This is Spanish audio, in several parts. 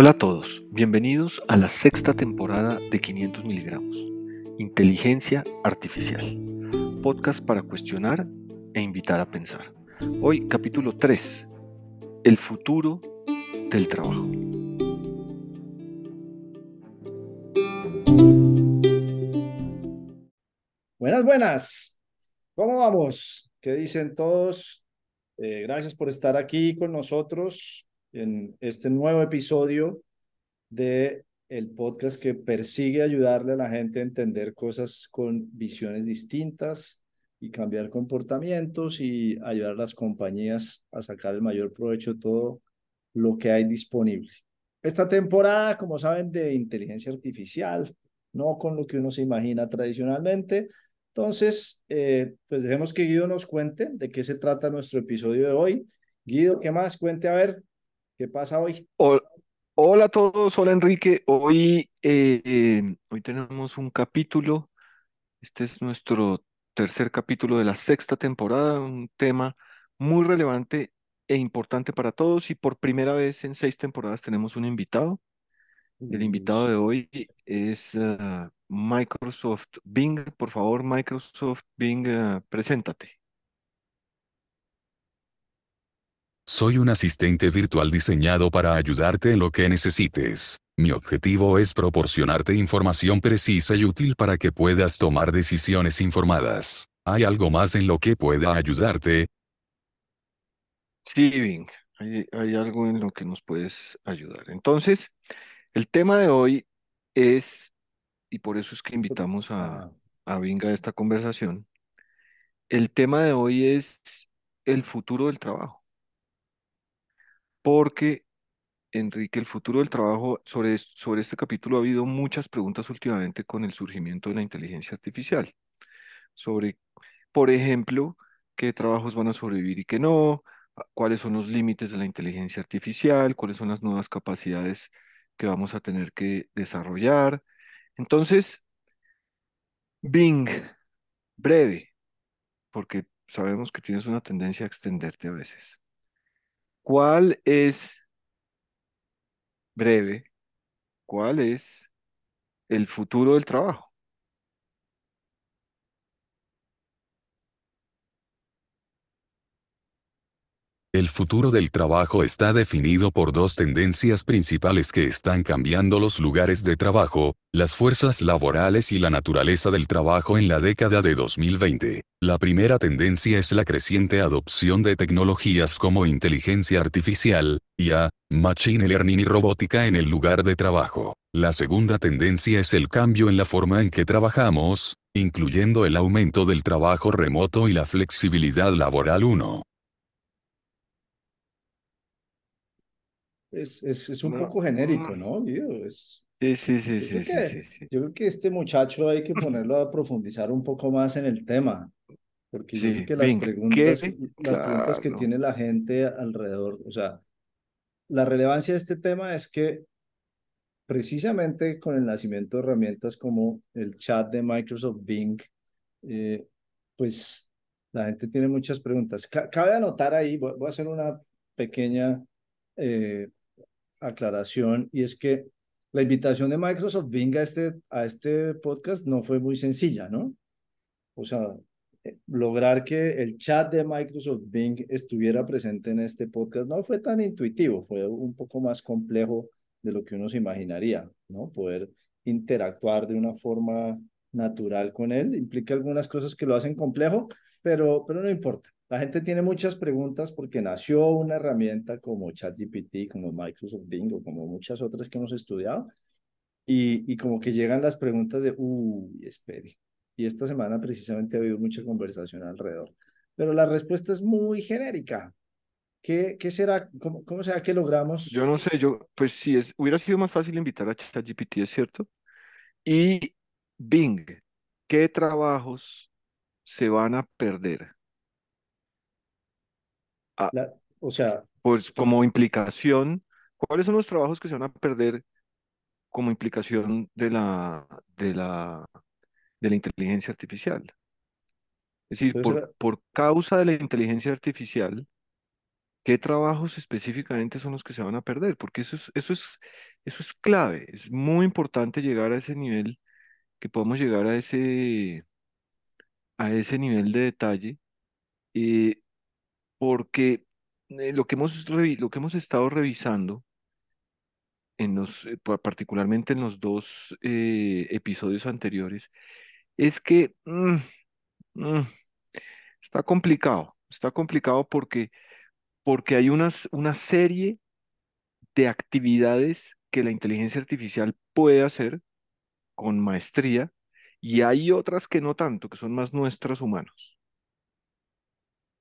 Hola a todos, bienvenidos a la sexta temporada de 500 miligramos, Inteligencia Artificial, podcast para cuestionar e invitar a pensar. Hoy capítulo 3, el futuro del trabajo. Buenas, buenas. ¿Cómo vamos? ¿Qué dicen todos? Eh, gracias por estar aquí con nosotros en este nuevo episodio de el podcast que persigue ayudarle a la gente a entender cosas con visiones distintas y cambiar comportamientos y ayudar a las compañías a sacar el mayor provecho de todo lo que hay disponible. Esta temporada, como saben, de inteligencia artificial, no con lo que uno se imagina tradicionalmente. Entonces, eh, pues dejemos que Guido nos cuente de qué se trata nuestro episodio de hoy. Guido, ¿qué más? Cuente a ver, ¿Qué pasa hoy? Hola, a todos, hola Enrique. Hoy, eh, hoy tenemos un capítulo. Este es nuestro tercer capítulo de la sexta temporada, un tema muy relevante e importante para todos y por primera vez en seis temporadas tenemos un invitado. El invitado de hoy es ah, Microsoft Bing. Por favor, Microsoft Bing, ah, preséntate. Soy un asistente virtual diseñado para ayudarte en lo que necesites. Mi objetivo es proporcionarte información precisa y útil para que puedas tomar decisiones informadas. ¿Hay algo más en lo que pueda ayudarte? Sí, Bing, hay, algo en lo que nos puedes ayudar. Entonces, el tema de hoy es, y por eso es que invitamos a, a Bing a esta conversación, el tema de hoy es el futuro del trabajo. Porque, Enrique, el futuro del trabajo, sobre, sobre este capítulo ha habido muchas preguntas últimamente con el surgimiento de la inteligencia artificial. Sobre, por ejemplo, qué trabajos van a sobrevivir y qué no, cuáles son los límites de la inteligencia artificial, cuáles son las nuevas capacidades que vamos a tener que desarrollar. Entonces, Bing, breve, porque sabemos que tienes una tendencia a extenderte a veces. ¿Cuál es, breve, cuál es el futuro del trabajo? El futuro del trabajo está definido por dos tendencias principales que están cambiando los lugares de trabajo, las fuerzas laborales y la naturaleza del trabajo en la década de 2020. La primera tendencia es la creciente adopción de tecnologías como inteligencia artificial, IA, machine learning y robótica en el lugar de trabajo. La segunda tendencia es el cambio en la forma en que trabajamos, incluyendo el aumento del trabajo remoto y la flexibilidad laboral 1. Es, es, es un No, poco genérico, ¿no, Guido? Es, Sí, sí, sí, yo sí, creo sí, sí, que, sí. yo creo que este muchacho hay que ponerlo a profundizar un poco más en el tema, porque yo creo Sí, que las Bing, preguntas, ¿qué? las preguntas que Claro. tiene la gente alrededor, o sea, la relevancia de este tema es que precisamente con el nacimiento de herramientas como el chat de Microsoft Bing, eh, pues la gente tiene muchas preguntas. Ca- cabe anotar ahí, voy, voy a hacer una pequeña eh, aclaración, y es que la invitación de Microsoft Bing a este, a este podcast no fue muy sencilla, ¿no? O sea, eh, lograr que el chat de Microsoft Bing estuviera presente en este podcast no fue tan intuitivo, fue un poco más complejo de lo que uno se imaginaría, ¿no? Poder interactuar de una forma natural con él implica algunas cosas que lo hacen complejo, pero, pero no importa. La gente tiene muchas preguntas porque nació una herramienta como ChatGPT, como Microsoft Bing o como muchas otras que hemos estudiado y, y como que llegan las preguntas de, uy, espere. Y esta semana precisamente ha habido mucha conversación alrededor. Pero la respuesta es muy genérica. ¿Qué, qué será? ¿Cómo, cómo será que Yo logramos? no sé, yo, pues sí, es, hubiera sido más fácil invitar a ChatGPT, ¿es cierto? Y Bing, ¿qué trabajos se van a perder? Ah, La, o sea, pues como implicación, ¿cuáles son los trabajos que se van a perder como implicación de la, de la, de la inteligencia artificial? Es decir, por, era- por causa de la inteligencia artificial, ¿Qué trabajos específicamente son los que se van a perder? Porque eso es, eso es, eso es clave. Es muy importante llegar a ese nivel, que podamos llegar a ese, a ese nivel de detalle, eh, porque eh, lo que hemos, lo que hemos estado revisando, en los, eh, pa- particularmente en los dos eh, episodios anteriores, es que mm, mm, está complicado. Está complicado porque, porque hay unas, una serie de actividades que la inteligencia artificial puede hacer con maestría y hay otras que no tanto, que son más nuestras humanos.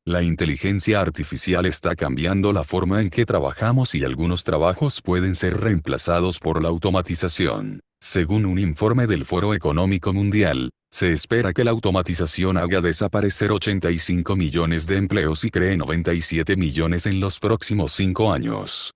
La inteligencia artificial está cambiando la forma en que trabajamos y algunos trabajos pueden ser reemplazados por la automatización. Según un informe del Foro Económico Mundial, se espera que la automatización haga desaparecer 85 millones de empleos y cree 97 millones en los próximos cinco años.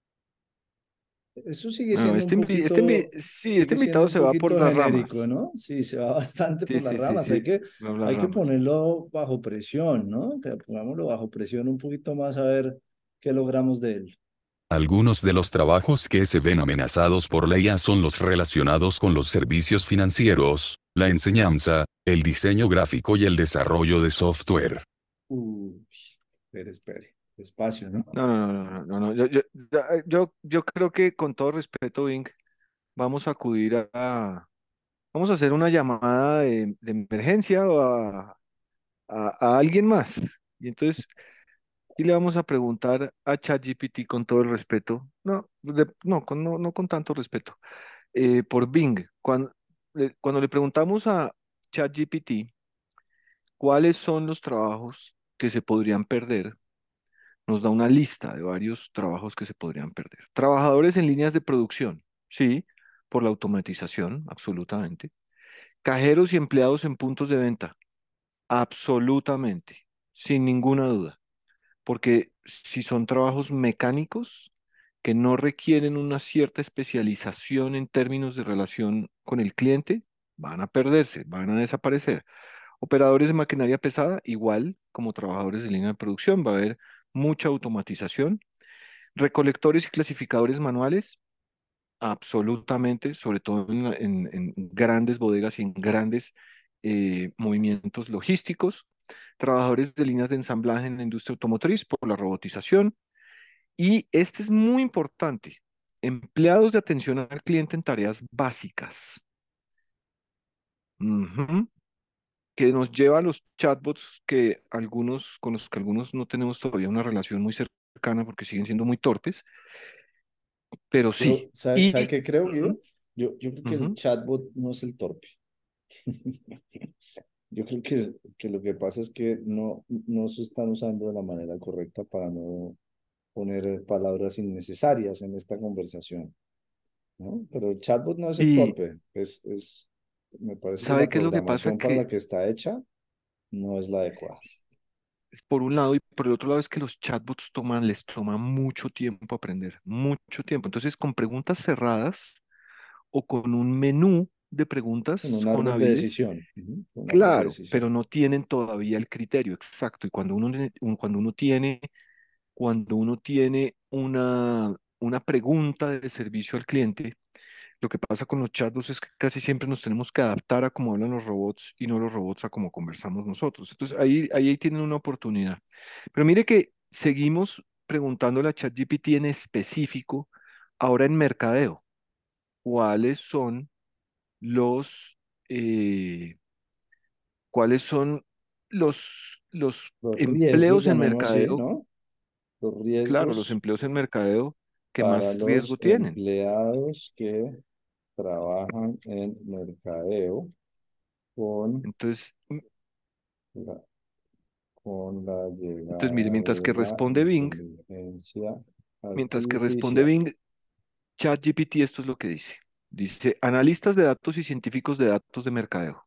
Eso sigue No, siendo este, un este invi- poquito, sí, este invitado se va por las genérico, ramas. ¿no? Sí, se va bastante Sí, por las sí, sí, ramas. Hay sí, que, hay que ponerlo bajo presión, ¿no? Que pongámoslo bajo presión un poquito más a ver qué logramos de él. Algunos de los trabajos que se ven amenazados por la IA son los relacionados con los servicios financieros, la enseñanza, el diseño gráfico y el desarrollo de software. Uy, espere, espere. Despacio, ¿no? No, no, no, no, no. Yo, yo, yo, yo creo que con todo respeto, Ving, vamos a acudir a, vamos a hacer una llamada de, emergencia o a, a, alguien más. Y entonces, sí le vamos a preguntar a ChatGPT con todo el respeto, no, de- no, con, no, no con tanto respeto, eh, por Bing. Cuando, le- cuando le preguntamos a ChatGPT cuáles son los trabajos que se podrían perder, nos da una lista de varios trabajos que se podrían perder. Trabajadores en líneas de producción, sí, por la automatización, absolutamente. Cajeros y empleados en puntos de venta, absolutamente, sin ninguna duda. Porque si son trabajos mecánicos que no requieren una cierta especialización en términos de relación con el cliente, van a perderse, van a desaparecer. Operadores de maquinaria pesada, igual como trabajadores de línea de producción, va a haber mucha automatización. Recolectores y clasificadores manuales, absolutamente, sobre todo en, grandes bodegas y en grandes eh, movimientos logísticos. Trabajadores de líneas de ensamblaje en la industria automotriz por la robotización. Y este es muy importante, empleados de atención al cliente en tareas básicas. Que nos lleva a los chatbots que algunos, con los que algunos no tenemos todavía una relación muy cercana porque siguen siendo muy torpes, pero sí. ¿sabe, sabe Y qué creo, Guido? Yo, yo creo que el ujú, chatbot no es el torpe. Yo creo que, que lo que pasa es que no, no se están usando de la manera correcta para no poner palabras innecesarias en esta conversación, ¿no? Pero el chatbot no es el y torpe, es, es, me parece que ¿sabe la qué es lo que pasa? para la Que que está hecha no es la adecuada. por un lado y por el otro lado es que los chatbots toman, les toma mucho tiempo aprender, mucho tiempo. Entonces, con preguntas cerradas o con un menú de preguntas un con árbol de decisión. Un árbol de claro, decisión. pero no tienen todavía el criterio exacto. Y cuando uno, cuando uno tiene cuando uno tiene una, una pregunta de servicio al cliente, lo que pasa con los chatbots es que casi siempre nos tenemos que adaptar a cómo hablan los robots y no los robots a cómo conversamos nosotros. Entonces ahí, ahí, tienen una oportunidad. Pero mire que seguimos preguntándole a ChatGPT en específico, ahora en mercadeo, ¿cuáles son los, eh, cuáles son los, los Los riesgos, empleos en así, mercadeo ¿no? Los Claro, los riesgos empleos en mercadeo que más riesgo los tienen. empleados que trabajan en mercadeo con Entonces, m- la, con la entonces mire, llegada mientras que la responde Bing, inteligencia mientras que responde artificial. Bing, ChatGPT esto es lo que dice. Dice, analistas de datos y científicos de datos de mercadeo.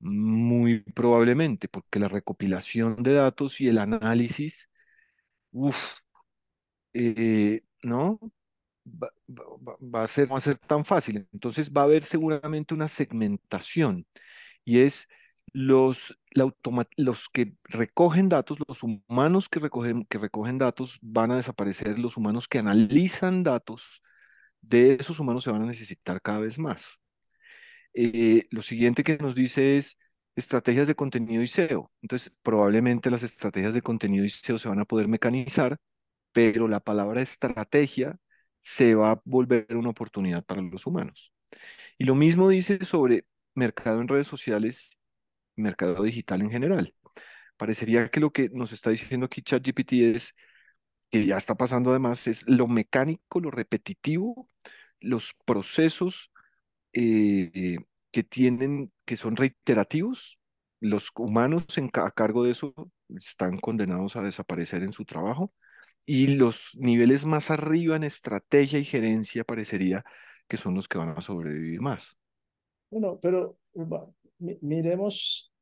Muy probablemente, porque la recopilación de datos y el análisis, uff, ¿no? Va, a ser, a ser tan fácil. Entonces va a haber seguramente una segmentación y es los, los que recogen datos, los humanos que recogen, que recogen datos van a desaparecer, los humanos que analizan datos, de esos humanos se van a necesitar cada vez más. Eh, lo siguiente que nos dice es estrategias de contenido y SEO. Entonces, probablemente las estrategias de contenido y SEO se van a poder mecanizar, pero la palabra estrategia se va a volver una oportunidad para los humanos. Y lo mismo dice sobre mercado en redes sociales, mercado digital en general. Parecería que lo que nos está diciendo aquí ChatGPT es que ya está pasando además, es lo mecánico, lo repetitivo, los procesos eh, que tienen, que son reiterativos, los humanos a cargo de eso están condenados a desaparecer en su trabajo y los niveles más arriba en estrategia y gerencia parecería que son los que van a sobrevivir más. Bueno, pero miremos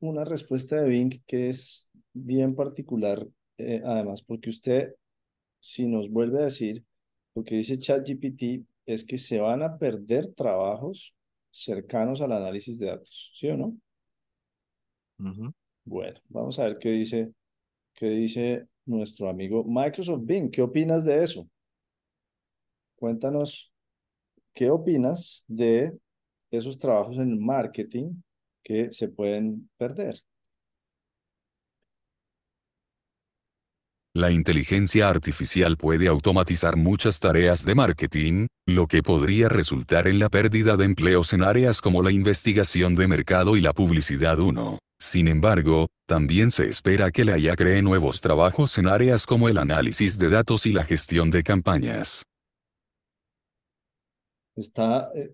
una respuesta de Bing que es bien particular, eh, además, porque usted, si nos vuelve a decir, lo que dice ChatGPT es que se van a perder trabajos cercanos al análisis de datos, ¿sí o no? Bueno, vamos a ver qué dice, qué dice nuestro amigo Microsoft Bing. ¿Qué opinas de eso? Cuéntanos, ¿qué opinas de esos trabajos en marketing que se pueden perder? La inteligencia artificial puede automatizar muchas tareas de marketing, lo que podría resultar en la pérdida de empleos en áreas como la investigación de mercado y la publicidad 1. Sin embargo, también se espera que la IA cree nuevos trabajos en áreas como el análisis de datos y la gestión de campañas. Está, eh,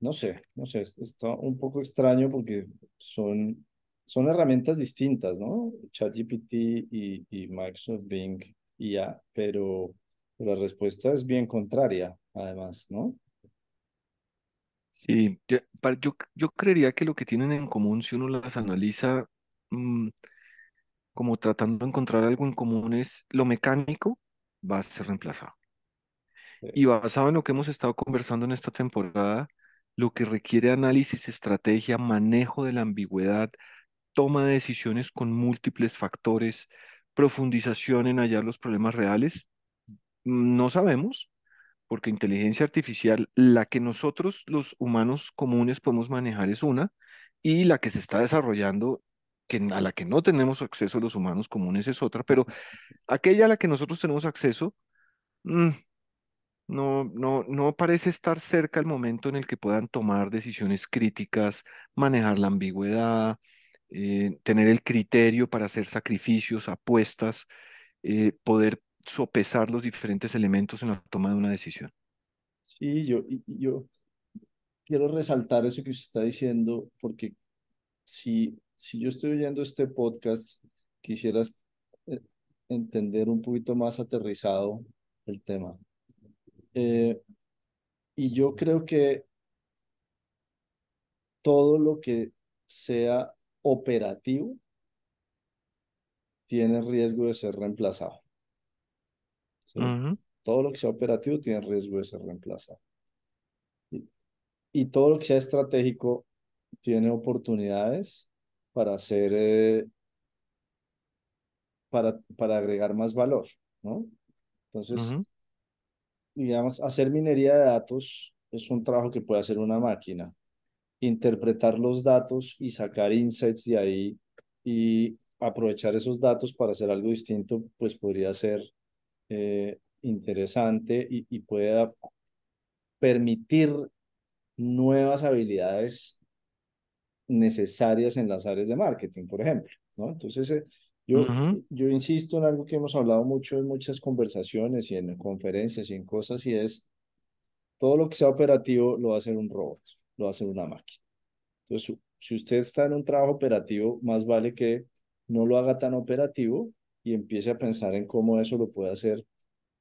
no sé, no sé, está un poco extraño porque son son herramientas distintas, ¿no? ChatGPT y, y Microsoft Bing ya, pero la respuesta es bien contraria, además, ¿no? Sí, yo, yo, creería que lo que tienen en común, si uno las analiza mm, como tratando de encontrar algo en común, es lo mecánico va a ser reemplazado. Y basado en lo que hemos estado conversando en esta temporada, lo que requiere análisis, estrategia, manejo de la ambigüedad, toma de decisiones con múltiples factores, profundización en hallar los problemas reales? No sabemos, porque inteligencia artificial, la que nosotros los humanos comunes podemos manejar es una, y la que se está desarrollando, que, a la que no tenemos acceso los humanos comunes es otra, pero aquella a la que nosotros tenemos acceso, mm, no, no, no parece estar cerca el momento en el que puedan tomar decisiones críticas, manejar la ambigüedad, eh, tener el criterio para hacer sacrificios, apuestas, eh, poder sopesar los diferentes elementos en la toma de una decisión. Sí, yo, yo quiero resaltar eso que usted está diciendo, porque si, si yo estoy oyendo este podcast, quisieras eh, entender un poquito más aterrizado el tema. y yo creo que todo lo que sea operativo tiene riesgo de ser reemplazado. Todo lo que sea operativo tiene riesgo de ser reemplazado. Y, todo lo que sea estratégico tiene oportunidades para hacer, eh, para, para agregar más valor, ¿no? Entonces, digamos, hacer minería de datos es un trabajo que puede hacer una máquina interpretar los datos y sacar insights de ahí y aprovechar esos datos para hacer algo distinto, pues podría ser eh, interesante y, y puede permitir nuevas habilidades necesarias en las áreas de marketing, por ejemplo, ¿no? Entonces, eh, yo, yo insisto en algo que hemos hablado mucho en muchas conversaciones y en conferencias y en cosas, y es todo lo que sea operativo lo va a hacer un robot lo hace una máquina. Entonces, si usted está en un trabajo operativo, más vale que no lo haga tan operativo y empiece a pensar en cómo eso lo puede hacer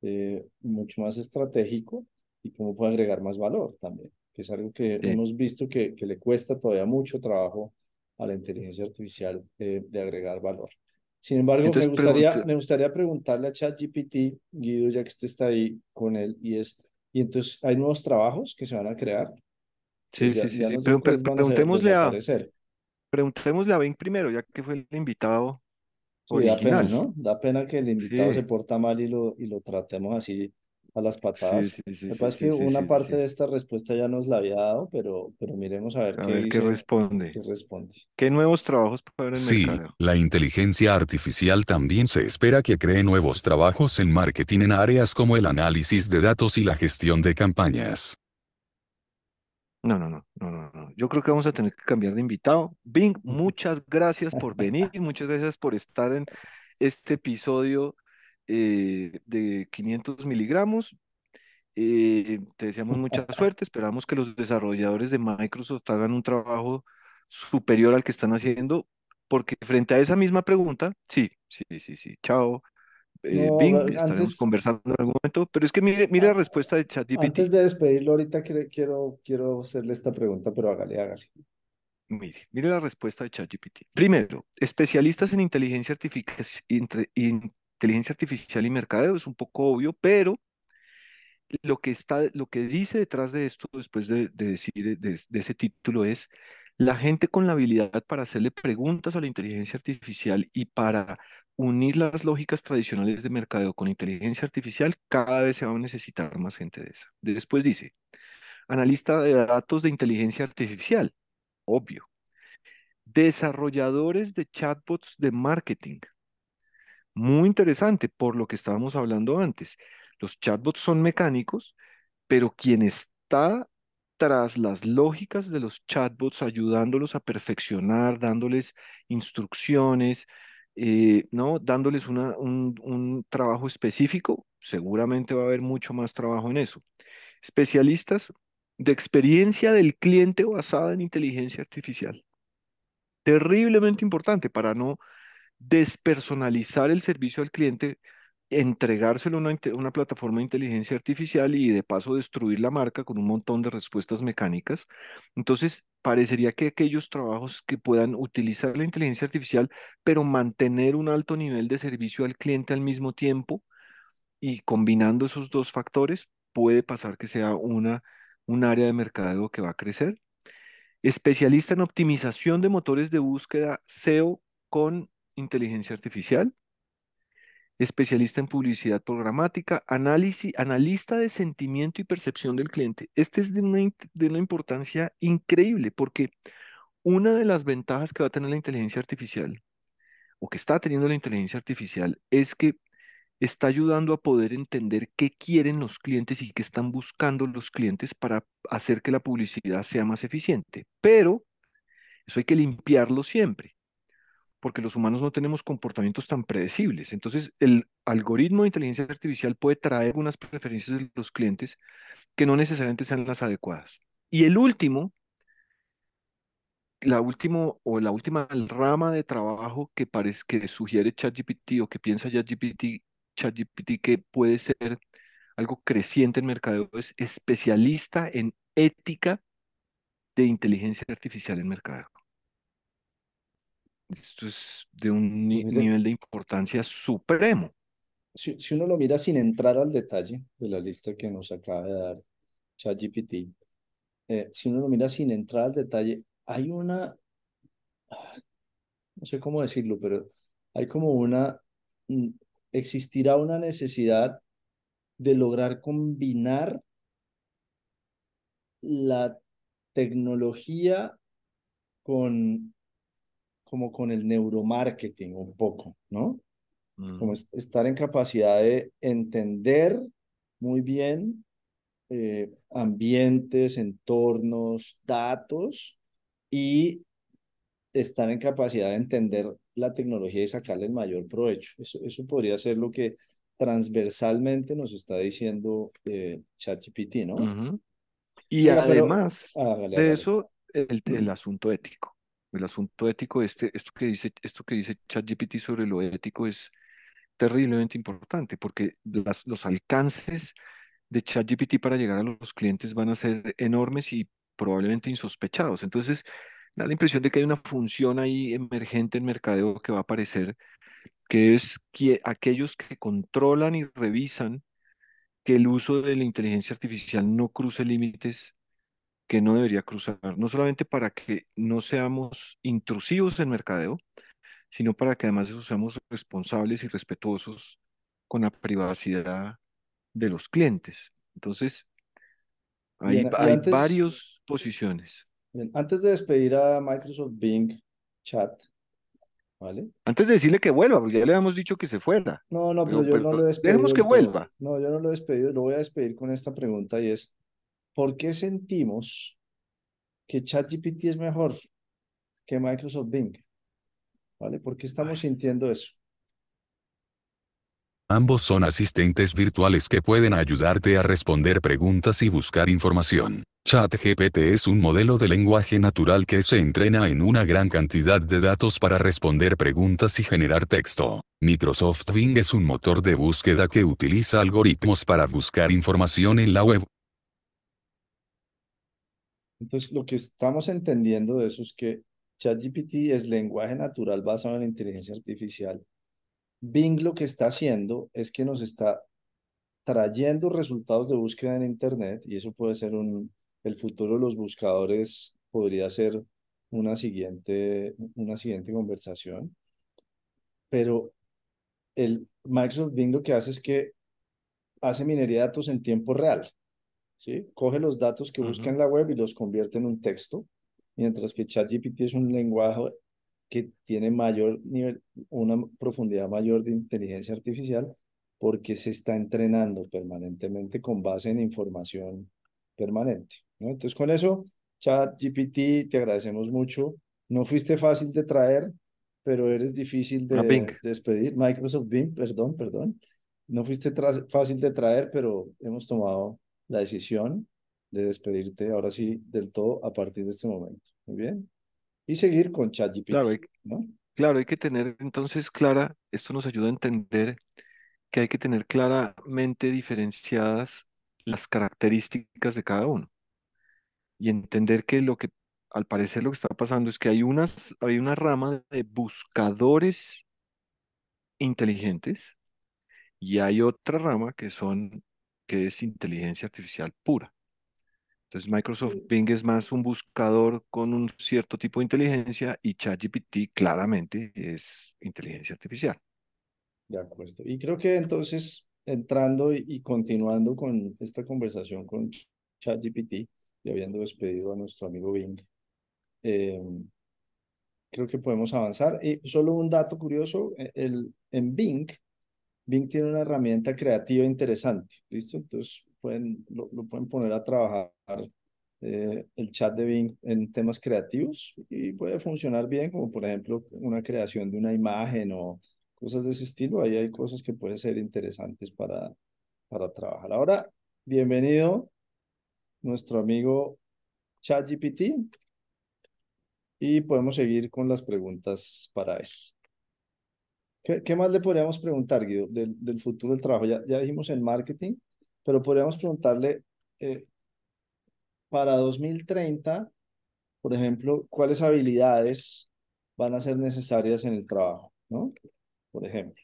eh, mucho más estratégico y cómo puede agregar más valor también, que es algo que hemos visto que, que, le cuesta todavía mucho trabajo a la inteligencia artificial de agregar valor. Sin embargo, me, gustaría, me gustaría preguntarle a ChatGPT, Guido, ya que usted está ahí con él, y es, ¿y entonces hay nuevos trabajos que se van a crear? Sí, Pues sí, ya, sí, ya sí. Pero, pero a se- preguntémosle a, preguntémosle a Ben primero, ya que fue el invitado Sí, da pena. ¿no? Da pena que el invitado se porta mal y lo, y lo tratemos así a las sí, patadas. sí, sí, parece sí, que sí, una parte sí. de esta respuesta ya nos la había dado, pero, pero miremos a ver A qué ver qué dice, responde. qué responde. ¿Qué nuevos trabajos para Sí, la inteligencia artificial también se espera que cree nuevos trabajos en marketing en áreas como el análisis de datos y la gestión de campañas. No, no, no, no, no, no. Yo creo que vamos a tener que cambiar de invitado. Bing, muchas gracias por venir, muchas gracias por estar en este episodio eh, de 500 miligramos. Eh, te deseamos mucha suerte, esperamos que los desarrolladores de Microsoft hagan un trabajo superior al que están haciendo, porque frente a esa misma pregunta, sí, sí, sí, sí, chao, eh, No, Bing, va- estaremos antes, conversando en algún momento, pero es que mire, mire la respuesta de ChatGPT. antes de despedirlo, ahorita quiero, quiero, quiero hacerle esta pregunta, pero hágale, hágale. Mire, mire la respuesta de ChatGPT. Primero, especialistas en inteligencia artificial, inteligencia artificial y mercadeo, es un poco obvio, pero lo que está, lo que dice detrás de esto, después de, de decir de, de ese título, es la gente con la habilidad para hacerle preguntas a la inteligencia artificial y para unir las lógicas tradicionales de mercadeo con inteligencia artificial, cada vez se va a necesitar más gente de esa. Después dice, analista de datos de inteligencia artificial, obvio. Desarrolladores de chatbots de marketing. Muy interesante por lo que estábamos hablando antes. Los chatbots son mecánicos, pero quien está tras las lógicas de los chatbots, ayudándolos a perfeccionar, dándoles instrucciones, eh, ¿no? Dándoles una- un, un trabajo específico, seguramente va a haber mucho más trabajo en eso. Especialistas de experiencia del cliente basada en inteligencia artificial. Terriblemente importante para no despersonalizar el servicio al cliente, entregárselo a una, plataforma de inteligencia artificial y de paso destruir la marca con un montón de respuestas mecánicas. Entonces, parecería que aquellos trabajos que puedan utilizar la inteligencia artificial, pero mantener un alto nivel de servicio al cliente al mismo tiempo y combinando esos dos factores, puede pasar que sea una, un área de mercadeo que va a crecer. Especialista en optimización de motores de búsqueda SEO con inteligencia artificial. Especialista en publicidad programática, análisis, analista de sentimiento y percepción del cliente. Este es de una, de una importancia increíble porque una de las ventajas que va a tener la inteligencia artificial o que está teniendo la inteligencia artificial es que está ayudando a poder entender qué quieren los clientes y qué están buscando los clientes para hacer que la publicidad sea más eficiente. Pero eso hay que limpiarlo siempre, porque los humanos no tenemos comportamientos tan predecibles. Entonces, el algoritmo de inteligencia artificial puede traer unas preferencias de los clientes que no necesariamente sean las adecuadas. Y el último, la último o la última rama de trabajo que parece que sugiere ChatGPT o que piensa ChatGPT, ChatGPT que puede ser algo creciente en mercadeo es especialista en ética de inteligencia artificial en mercadeo. Esto es de un ni- nivel de importancia supremo. si, si uno lo mira sin entrar al detalle de la lista que nos acaba de dar ChatGPT, eh, si uno lo mira sin entrar al detalle, hay una, no sé cómo decirlo, pero hay como una, mm, existirá una necesidad de lograr combinar la tecnología con, como con el neuromarketing un poco, ¿no? Como Mm, es- estar en capacidad de entender muy bien eh, ambientes, entornos, datos y estar en capacidad de entender la tecnología y sacarle el mayor provecho. Eso, eso podría ser lo que transversalmente nos está diciendo eh, ChatGPT, ¿no? Y Oiga, pero además hágale, de hágale. eso, el, el asunto ético. El asunto ético, este, esto que dice, ChatGPT sobre lo ético es terriblemente importante porque las, los alcances de ChatGPT para llegar a los clientes van a ser enormes y probablemente insospechados. Entonces, da la impresión de que hay una función ahí emergente en mercadeo que va a aparecer, que es que aquellos que controlan y revisan que el uso de la inteligencia artificial no cruce límites que no debería cruzar, no solamente para que no seamos intrusivos en mercadeo, sino para que además seamos responsables y respetuosos con la privacidad de los clientes. Entonces, hay, Bien, hay antes, varias posiciones. bien, antes de despedir a Microsoft Bing Chat, ¿vale? Antes de decirle que vuelva, porque ya le habíamos dicho que se fuera, No, no, pero pero, yo no lo he despedido dejemos que vuelva. No, yo no lo he despedido, lo voy a despedir con esta pregunta y es, ¿por qué sentimos que ChatGPT es mejor que Microsoft Bing? ¿Vale? ¿Por qué estamos sintiendo eso? Ambos son asistentes virtuales que pueden ayudarte a responder preguntas y buscar información. ChatGPT es un modelo de lenguaje natural que se entrena en una gran cantidad de datos para responder preguntas y generar texto. Microsoft Bing es un motor de búsqueda que utiliza algoritmos para buscar información en la web. Entonces, lo que estamos entendiendo de eso es que ChatGPT es lenguaje natural basado en inteligencia artificial. Bing lo que está haciendo es que nos está trayendo resultados de búsqueda en Internet y eso puede ser un, el futuro de los buscadores podría ser una siguiente, una siguiente conversación. Pero el Microsoft Bing lo que hace es que hace minería de datos en tiempo real. ¿Sí? Coge los datos que busca ujú. en la web y los convierte en un texto, mientras que ChatGPT es un lenguaje que tiene mayor nivel, una profundidad mayor de inteligencia artificial porque se está entrenando permanentemente con base en información permanente. ¿no? Entonces, con eso, ChatGPT, te agradecemos mucho. No fuiste fácil de traer, pero eres difícil Bing. de despedir. Microsoft Bing, perdón, perdón. No fuiste fácil de traer, pero hemos tomado la decisión de despedirte ahora sí del todo a partir de este momento. Muy bien. Y seguir con ChatGPT, Claro, hay, ¿no? claro, hay que tener entonces clara, esto nos ayuda a entender que hay que tener claramente diferenciadas las características de cada uno y entender que lo que, al parecer lo que está pasando es que hay unas, hay una rama de buscadores inteligentes y hay otra rama que son, que es inteligencia artificial pura. Entonces Microsoft Bing es más un buscador con un cierto tipo de inteligencia y ChatGPT claramente es inteligencia artificial. De acuerdo. Y creo que entonces, entrando y, y continuando con esta conversación con ChatGPT y habiendo despedido a nuestro amigo Bing, eh, creo que podemos avanzar. Y solo un dato curioso, eh, el, en Bing, Bing tiene una herramienta creativa interesante, ¿listo? Entonces pueden, lo, lo pueden poner a trabajar eh, el chat de Bing en temas creativos y puede funcionar bien, como por ejemplo una creación de una imagen o cosas de ese estilo. Ahí hay cosas que pueden ser interesantes para, para trabajar. Ahora, bienvenido nuestro amigo ChatGPT y podemos seguir con las preguntas para él. ¿Qué, qué más le podríamos preguntar, Guido, del, del futuro del trabajo? Ya, ya dijimos el marketing, pero podríamos preguntarle eh, para 2030, por ejemplo, cuáles habilidades van a ser necesarias en el trabajo, ¿no? Por ejemplo,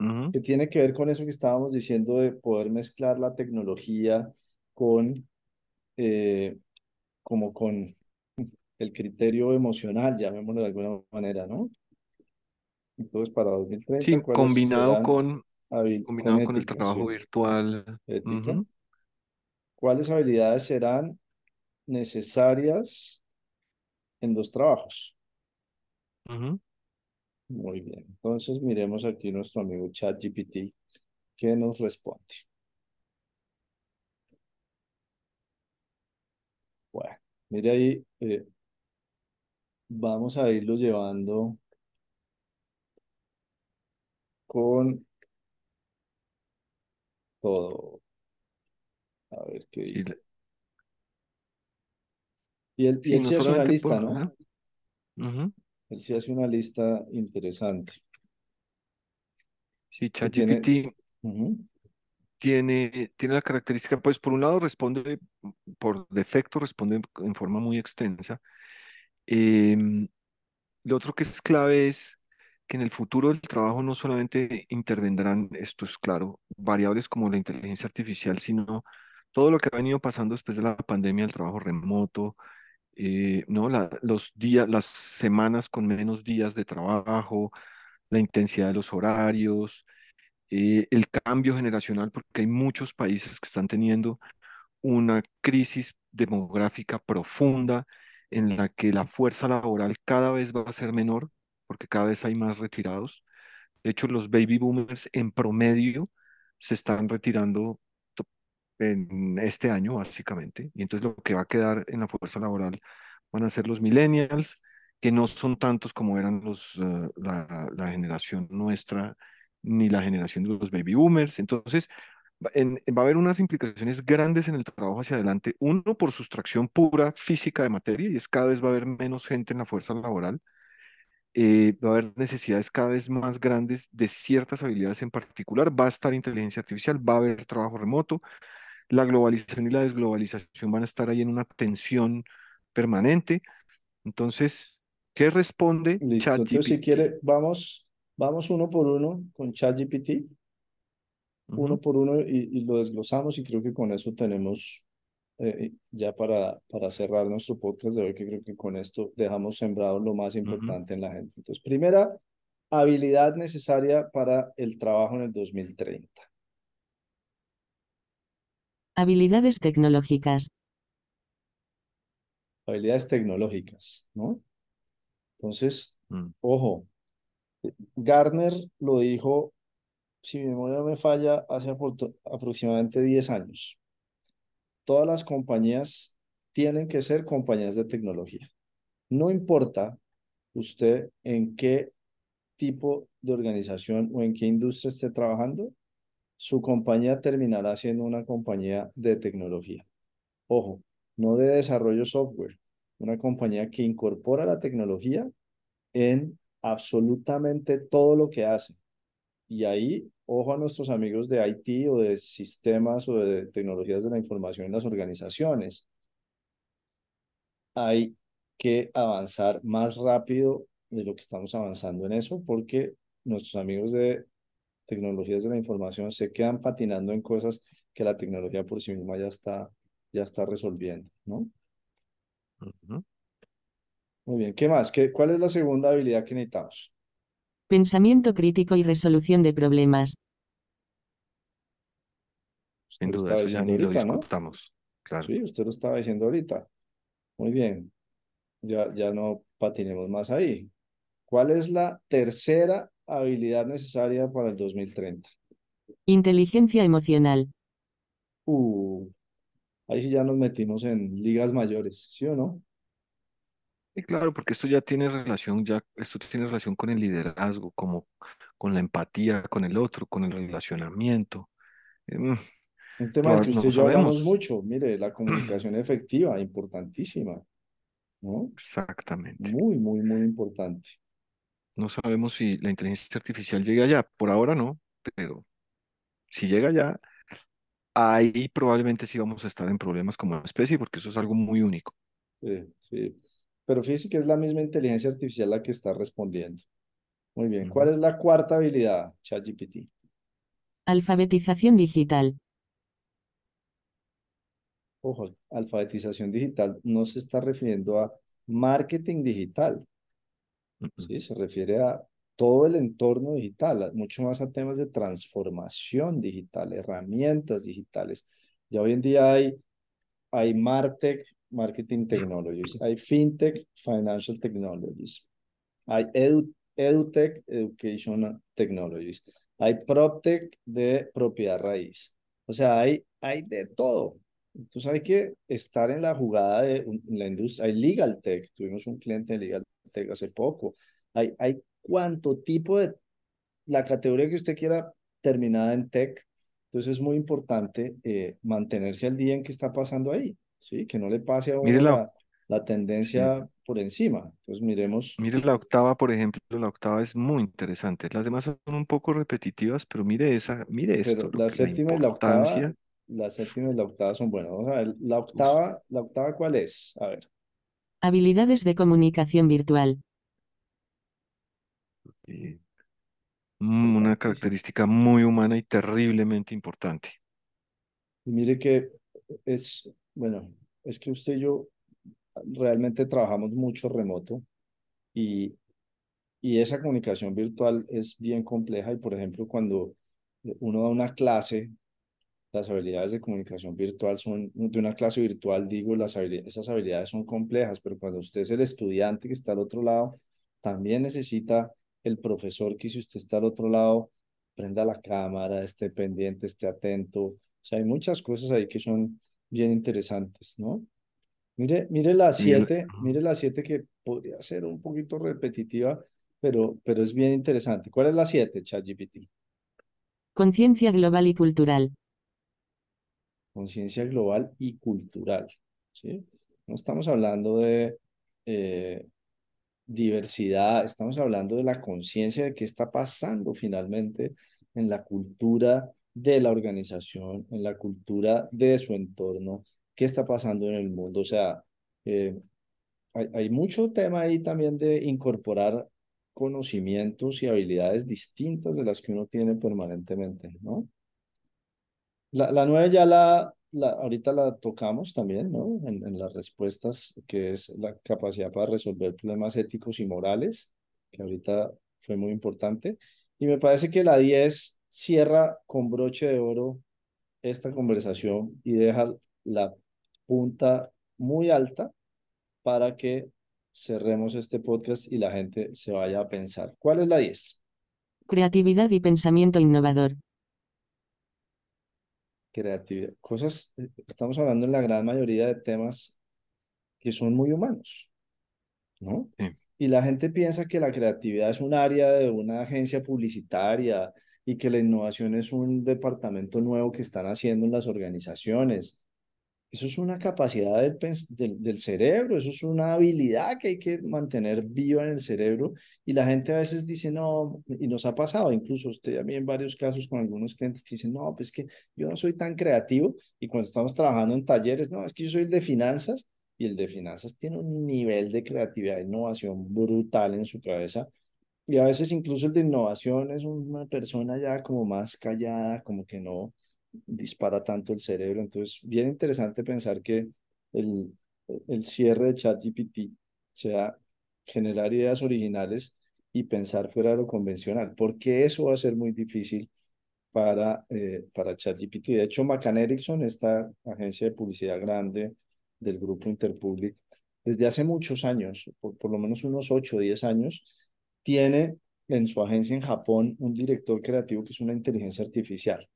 Ujú. que tiene que ver con eso que estábamos diciendo de poder mezclar la tecnología con, eh, como con el criterio emocional, llamémoslo de alguna manera, ¿no? Entonces, para 2030, Sí, ¿cuáles combinado con, combinado con el trabajo sí, virtual. ¿Cuáles habilidades serán necesarias en los trabajos? ujú. Muy bien. Entonces, miremos aquí nuestro amigo ChatGPT que nos responde. Bueno, mire ahí, eh, vamos a irlo llevando con todo. A ver qué Sí, la- Y él, y sí, él no sí hace una solamente lista, por... ¿no? ajá, ujú. Él sí hace una lista interesante Sí, que tiene. ChatGPT Ujú, tiene, tiene la característica, pues por un lado responde, por defecto responde en forma muy extensa. Em, lo otro que es clave es que en el futuro del trabajo no solamente intervendrán, esto es claro, variables como la inteligencia artificial, sino todo lo que ha venido pasando después de la pandemia, el trabajo remoto, eh, ¿no? Los días, las semanas con menos días de trabajo, la intensidad de los horarios, eh, el cambio generacional, porque hay muchos países que están teniendo una crisis demográfica profunda en la que la fuerza laboral cada vez va a ser menor, porque cada vez hay más retirados. De hecho, los baby boomers en promedio se están retirando en este año, básicamente, y entonces lo que va a quedar en la fuerza laboral van a ser los millennials, que no son tantos como eran los, eh, la, generación nuestra, ni la generación de los baby boomers. Entonces, va en- va a haber unas implicaciones grandes en el trabajo hacia adelante. Uno, por sustracción pura física de materia, y es cada vez va a haber menos gente en la fuerza laboral. Eh, va a haber necesidades cada vez más grandes de ciertas habilidades en particular. Va a estar inteligencia artificial, va a haber trabajo remoto. La globalización y la desglobalización van a estar ahí en una tensión permanente. Entonces, ¿qué responde. Entonces, si ChatGPT? quiere, vamos, vamos uno por uno con ChatGPT, uno Ujú, por uno y, y lo desglosamos y creo que con eso tenemos eh, ya para, para cerrar nuestro podcast de hoy, que creo que con esto dejamos sembrado lo más importante en la gente. Entonces, primera habilidad necesaria para el trabajo en el 2030. Habilidades tecnológicas. Habilidades tecnológicas, ¿no? Entonces, Mm, ojo, Gartner lo dijo, si mi memoria no me falla, hace apro- aproximadamente 10 años. Todas las compañías tienen que ser compañías de tecnología. No importa usted en qué tipo de organización o en qué industria esté trabajando, su compañía terminará siendo una compañía de tecnología. Ojo, no de desarrollo software, una compañía que incorpora la tecnología en absolutamente todo lo que hace. Y ahí, ojo a nuestros amigos de IT o de sistemas o de tecnologías de la información en las organizaciones. Hay que avanzar más rápido de lo que estamos avanzando en eso porque nuestros amigos de tecnologías de la información se quedan patinando en cosas que la tecnología por sí misma ya está, ya está resolviendo, ¿no? ujú. Muy bien, ¿qué más? ¿Qué, cuál es la segunda habilidad que necesitamos? Pensamiento crítico y resolución de problemas. Sin duda, estaba eso ya diciendo ni lo discutamos. Claro. Sí, usted lo estaba diciendo ahorita. Muy bien, ya, ya no patinemos más ahí. ¿Cuál es la tercera habilidad necesaria para el 2030? Inteligencia emocional. Uh, ahí sí ya nos metimos en ligas mayores, ¿sí o no? Y claro, porque esto ya tiene relación, ya, esto tiene relación con el liderazgo, como con la empatía con el otro, con el relacionamiento. Eh, Un tema del que usted no y yo hablamos sabemos mucho. Mire, la comunicación efectiva, importantísima, ¿no? exactamente. Muy, muy, muy importante. No sabemos si la inteligencia artificial llega allá. Por ahora no, pero si llega allá, ahí probablemente sí vamos a estar en problemas como especie, porque eso es algo muy único. Sí, sí. Pero fíjese que es la misma inteligencia artificial la que está respondiendo. Muy bien. ¿Cuál es la cuarta habilidad, ChatGPT? Alfabetización digital. Ojo, alfabetización digital no se está refiriendo a marketing digital. ¿sí? Se refiere a todo el entorno digital, mucho más a temas de transformación digital, herramientas digitales. Ya hoy en día hay, hay MarTech, Marketing Technologies, hay FinTech, Financial Technologies, hay Edu, EduTech, Education Technologies, hay PropTech de propiedad raíz. O sea, hay, hay de todo. Entonces hay que estar en la jugada de un- la industria. Hay Legal Tech, tuvimos un cliente de Legal Tech hace poco. Hay, hay cuánto tipo de, la categoría que usted quiera terminada en tech. Entonces es muy importante eh, mantenerse al día en qué está pasando ahí, ¿sí? Que no le pase a Mire uno la, la, sí, tendencia por encima. Entonces miremos, mire la octava, por ejemplo, la octava es muy interesante. Las demás son un poco repetitivas, pero mire esa, mire esto, pero lo la séptima y la octava, la séptima y la octava son buenas. Vamos a ver, la octava, la octava, ¿cuál es? A ver, Habilidades de comunicación virtual. sí, mm, una característica muy humana y terriblemente importante. Y mire que es, bueno, es que usted y yo realmente trabajamos mucho remoto y, y esa comunicación virtual es bien compleja y, por ejemplo, cuando uno da una clase, las habilidades de comunicación virtual son, de una clase virtual, digo, las habilidades, esas habilidades son complejas, pero cuando usted es el estudiante que está al otro lado, también necesita el profesor que si usted está al otro lado, prenda la cámara, esté pendiente, esté atento. O sea, hay muchas cosas ahí que son bien interesantes, ¿no? Mire, mire la 7, mire la 7 que podría ser un poquito repetitiva, pero, pero es bien interesante. ¿Cuál es la 7, ChatGPT? Conciencia global y cultural. Conciencia global y cultural, ¿sí? No estamos hablando de eh, diversidad, estamos hablando de la conciencia de qué está pasando finalmente en la cultura de la organización, en la cultura de su entorno, qué está pasando en el mundo. O sea, eh, hay, hay mucho tema ahí también de incorporar conocimientos y habilidades distintas de las que uno tiene permanentemente, ¿no? La, la nueve ya la, la, ahorita la tocamos también, ¿no? En, en, las respuestas, que es la capacidad para resolver problemas éticos y morales, que ahorita fue muy importante. Y me parece que la 10 cierra con broche de oro esta conversación y deja la punta muy alta para que cerremos este podcast y la gente se vaya a pensar. ¿Cuál es la 10? Creatividad y pensamiento innovador creatividad, cosas, estamos hablando en la gran mayoría de temas que son muy humanos, ¿no? Sí. Y la gente piensa que la creatividad es un área de una agencia publicitaria y que la innovación es un departamento nuevo que están haciendo en las organizaciones. Eso es una capacidad del, del, cerebro, eso es una habilidad que hay que mantener viva en el cerebro y la gente a veces dice, no, y nos ha pasado, incluso usted a mí en varios casos con algunos clientes que dicen, no, pues que yo no soy tan creativo y cuando estamos trabajando en talleres, no, es que yo soy el de finanzas y el de finanzas tiene un nivel de creatividad e innovación brutal en su cabeza y a veces incluso el de innovación es una persona ya como más callada, como que no dispara tanto el cerebro. Entonces, bien interesante pensar que el, el cierre de ChatGPT sea generar ideas originales y pensar fuera de lo convencional, porque eso va a ser muy difícil para, eh, para ChatGPT. De hecho, McCann Erickson, esta agencia de publicidad grande del grupo Interpublic, desde hace muchos años, por, por lo menos unos 8 o 10 años, tiene en su agencia en Japón un director creativo que es una inteligencia artificial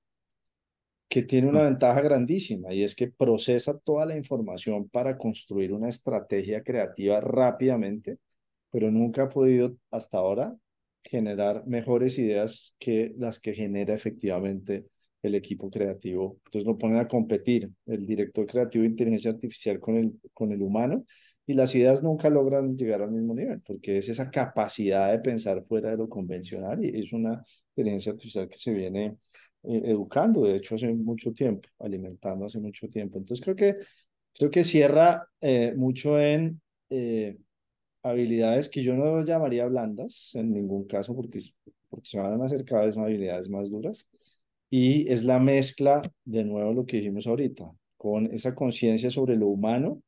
que tiene una ventaja grandísima y es que procesa toda la información para construir una estrategia creativa rápidamente, pero nunca ha podido hasta ahora generar mejores ideas que las que genera efectivamente el equipo creativo. Entonces lo ponen a competir el director creativo de inteligencia artificial con el, con el humano y las ideas nunca logran llegar al mismo nivel porque es esa capacidad de pensar fuera de lo convencional y es una inteligencia artificial que se viene eh, educando, de hecho, hace mucho tiempo, alimentando hace mucho tiempo. Entonces, creo que, creo que cierra eh, mucho en eh, habilidades que yo no llamaría blandas en ningún caso, porque, porque se van a hacer cada vez más habilidades más duras. Y es la mezcla, de nuevo, lo que dijimos ahorita, con esa conciencia sobre lo humano,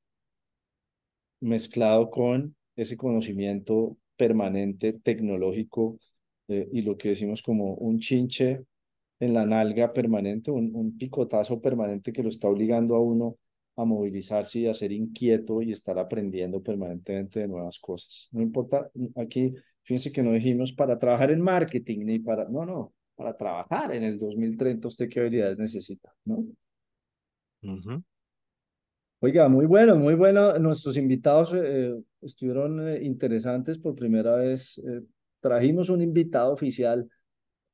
mezclado con ese conocimiento permanente tecnológico y lo que decimos como un chinche en la nalga permanente, un, un, picotazo permanente que lo está obligando a uno a movilizarse y a ser inquieto y estar aprendiendo permanentemente de nuevas cosas. No importa, aquí fíjense que no dijimos para trabajar en marketing ni para, no, no, para trabajar en el 2030 usted qué habilidades necesita, ¿no? Uh -huh. Oiga, muy bueno, muy bueno. Nuestros invitados eh, estuvieron eh, interesantes por primera vez. Eh, trajimos un invitado oficial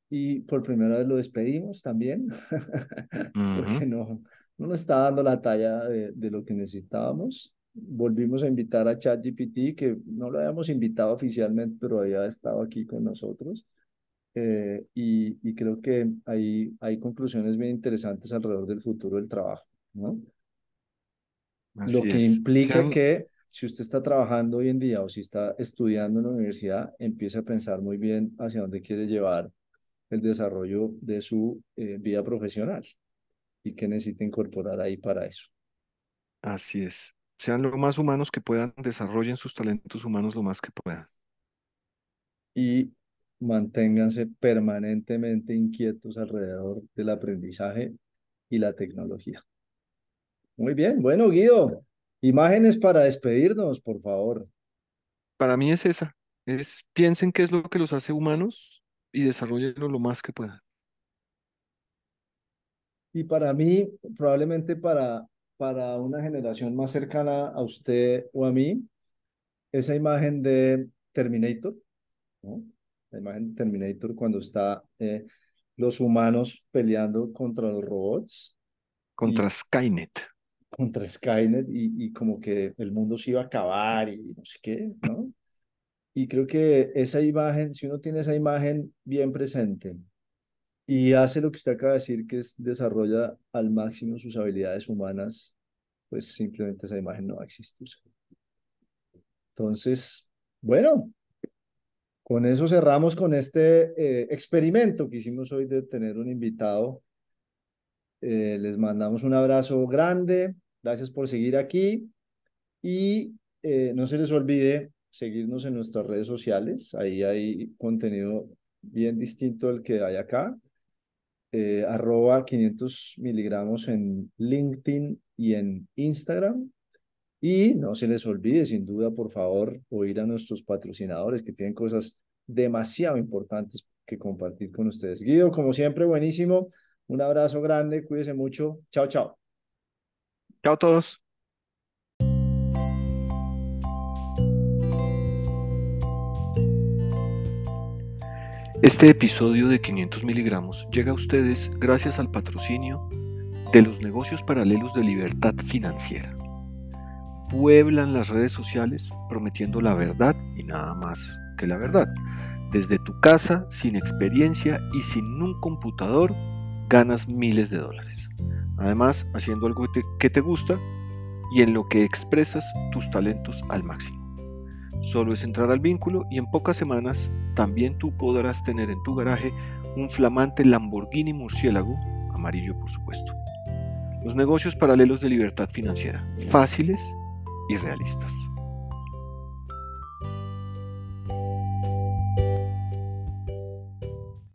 y por primera vez lo despedimos también, porque no, no nos está dando la talla de, de, lo que necesitábamos. Volvimos a invitar a ChatGPT, que no lo habíamos invitado oficialmente, pero había estado aquí con nosotros. Eh, y, y, creo que hay, hay conclusiones bien interesantes alrededor del futuro del trabajo, ¿no? Así lo que es. implica que si usted está trabajando hoy en día o si está estudiando en la universidad, empiece a pensar muy bien hacia dónde quiere llevar el desarrollo de su eh, vida profesional. y qué necesita incorporar ahí para eso. Así es. Sean lo más humanos que puedan, desarrollen sus talentos humanos lo más que puedan. Y manténganse permanentemente inquietos alrededor del aprendizaje y la tecnología. Muy bien, bueno, Guido, imágenes para despedirnos, por favor. Para mí es esa, es piensen qué es lo que los hace humanos y desarrollenlo lo más que puedan. Y para mí, probablemente para, para una generación más cercana a usted o a mí, esa imagen de Terminator, ¿no? La imagen de Terminator cuando está eh, los humanos peleando contra los robots. Contra Skynet. Contra Skynet y, y como que el mundo se iba a acabar y no sé qué, ¿no? Y creo que esa imagen, si uno tiene esa imagen bien presente, y hace lo que usted acaba de decir, que es desarrolla al máximo sus habilidades humanas, pues simplemente esa imagen no va a existir. Entonces, bueno, con eso cerramos con este eh, experimento que hicimos hoy de tener un invitado. Eh, les mandamos un abrazo grande, gracias por seguir aquí y eh, no se les olvide seguirnos en nuestras redes sociales, ahí hay contenido bien distinto al que hay acá eh, arroba 500 miligramos en LinkedIn y en Instagram. Y no se les olvide, sin duda, por favor, oír a nuestros patrocinadores que tienen cosas demasiado importantes que compartir con ustedes. Guido, como siempre, buenísimo. Un abrazo grande, cuídense mucho. Chao, chao. Chao a todos. Este episodio de 500 miligramos llega a ustedes gracias al patrocinio de los negocios paralelos de libertad financiera. Pueblan las redes sociales prometiendo la verdad y nada más que la verdad. Desde tu casa, sin experiencia y sin un computador, ganas miles de dólares. Además, haciendo algo que te gusta y en lo que expresas tus talentos al máximo. Solo es entrar al vínculo y en pocas semanas también tú podrás tener en tu garaje un flamante Lamborghini murciélago, amarillo por supuesto. Los negocios paralelos de libertad financiera, fáciles y realistas.